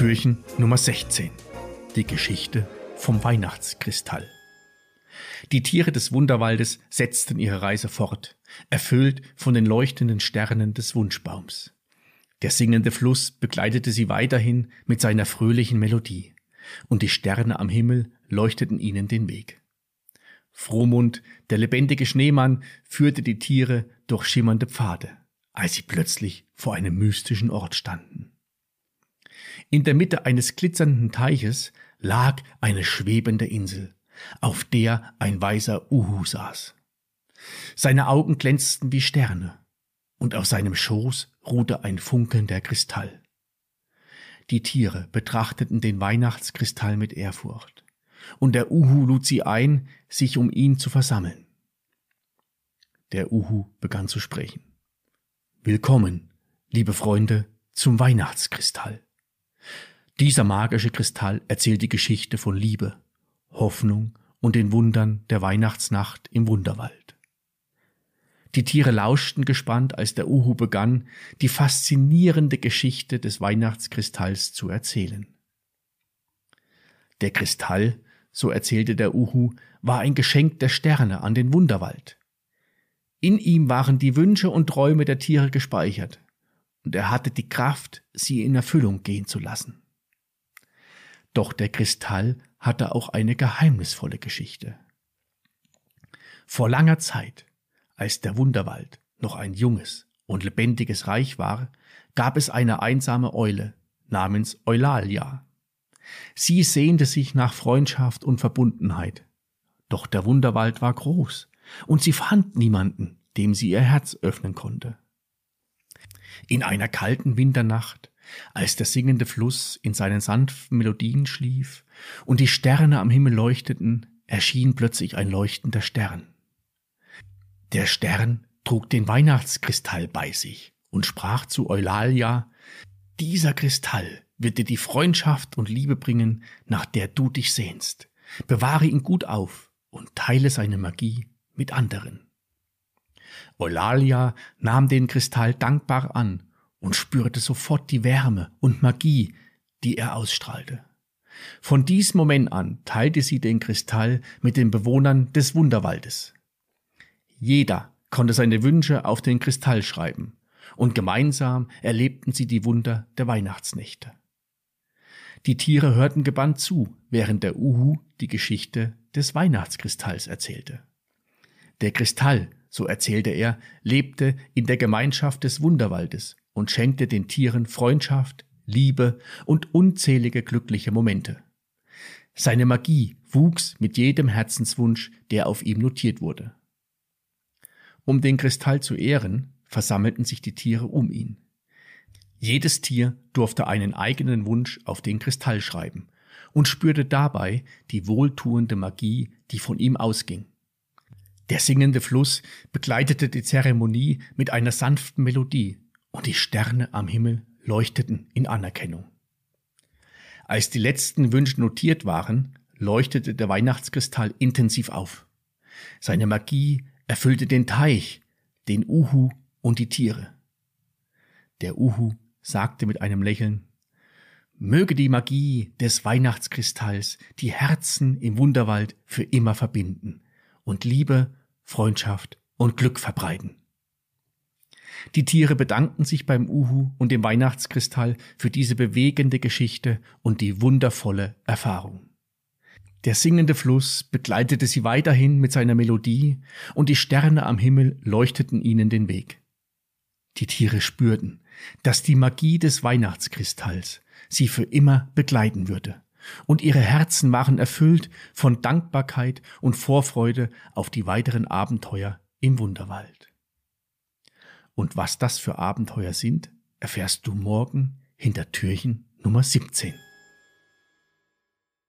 Türchen Nummer 16. Die Geschichte vom Weihnachtskristall. Die Tiere des Wunderwaldes setzten ihre Reise fort, erfüllt von den leuchtenden Sternen des Wunschbaums. Der singende Fluss begleitete sie weiterhin mit seiner fröhlichen Melodie, und die Sterne am Himmel leuchteten ihnen den Weg. Frohmund, der lebendige Schneemann, führte die Tiere durch schimmernde Pfade, als sie plötzlich vor einem mystischen Ort standen. In der Mitte eines glitzernden Teiches lag eine schwebende Insel, auf der ein weißer Uhu saß. Seine Augen glänzten wie Sterne, und auf seinem Schoß ruhte ein funkelnder Kristall. Die Tiere betrachteten den Weihnachtskristall mit Ehrfurcht, und der Uhu lud sie ein, sich um ihn zu versammeln. Der Uhu begann zu sprechen. Willkommen, liebe Freunde, zum Weihnachtskristall. Dieser magische Kristall erzählt die Geschichte von Liebe, Hoffnung und den Wundern der Weihnachtsnacht im Wunderwald. Die Tiere lauschten gespannt, als der Uhu begann, die faszinierende Geschichte des Weihnachtskristalls zu erzählen. Der Kristall, so erzählte der Uhu, war ein Geschenk der Sterne an den Wunderwald. In ihm waren die Wünsche und Träume der Tiere gespeichert, und er hatte die Kraft, sie in Erfüllung gehen zu lassen. Doch der Kristall hatte auch eine geheimnisvolle Geschichte. Vor langer Zeit, als der Wunderwald noch ein junges und lebendiges Reich war, gab es eine einsame Eule namens Eulalia. Sie sehnte sich nach Freundschaft und Verbundenheit. Doch der Wunderwald war groß, und sie fand niemanden, dem sie ihr Herz öffnen konnte. In einer kalten Winternacht als der singende Fluss in seinen sanften Melodien schlief und die Sterne am Himmel leuchteten, erschien plötzlich ein leuchtender Stern. Der Stern trug den Weihnachtskristall bei sich und sprach zu Eulalia, dieser Kristall wird dir die Freundschaft und Liebe bringen, nach der du dich sehnst. Bewahre ihn gut auf und teile seine Magie mit anderen. Eulalia nahm den Kristall dankbar an und spürte sofort die Wärme und Magie, die er ausstrahlte. Von diesem Moment an teilte sie den Kristall mit den Bewohnern des Wunderwaldes. Jeder konnte seine Wünsche auf den Kristall schreiben, und gemeinsam erlebten sie die Wunder der Weihnachtsnächte. Die Tiere hörten gebannt zu, während der Uhu die Geschichte des Weihnachtskristalls erzählte. Der Kristall, so erzählte er, lebte in der Gemeinschaft des Wunderwaldes und schenkte den Tieren Freundschaft, Liebe und unzählige glückliche Momente. Seine Magie wuchs mit jedem Herzenswunsch, der auf ihm notiert wurde. Um den Kristall zu ehren, versammelten sich die Tiere um ihn. Jedes Tier durfte einen eigenen Wunsch auf den Kristall schreiben und spürte dabei die wohltuende Magie, die von ihm ausging. Der singende Fluss begleitete die Zeremonie mit einer sanften Melodie, und die Sterne am Himmel leuchteten in Anerkennung. Als die letzten Wünsche notiert waren, leuchtete der Weihnachtskristall intensiv auf. Seine Magie erfüllte den Teich, den Uhu und die Tiere. Der Uhu sagte mit einem Lächeln, Möge die Magie des Weihnachtskristalls die Herzen im Wunderwald für immer verbinden und Liebe, Freundschaft und Glück verbreiten. Die Tiere bedankten sich beim Uhu und dem Weihnachtskristall für diese bewegende Geschichte und die wundervolle Erfahrung. Der singende Fluss begleitete sie weiterhin mit seiner Melodie und die Sterne am Himmel leuchteten ihnen den Weg. Die Tiere spürten, dass die Magie des Weihnachtskristalls sie für immer begleiten würde, und ihre Herzen waren erfüllt von Dankbarkeit und Vorfreude auf die weiteren Abenteuer im Wunderwald. Und was das für Abenteuer sind, erfährst du morgen hinter Türchen Nummer 17.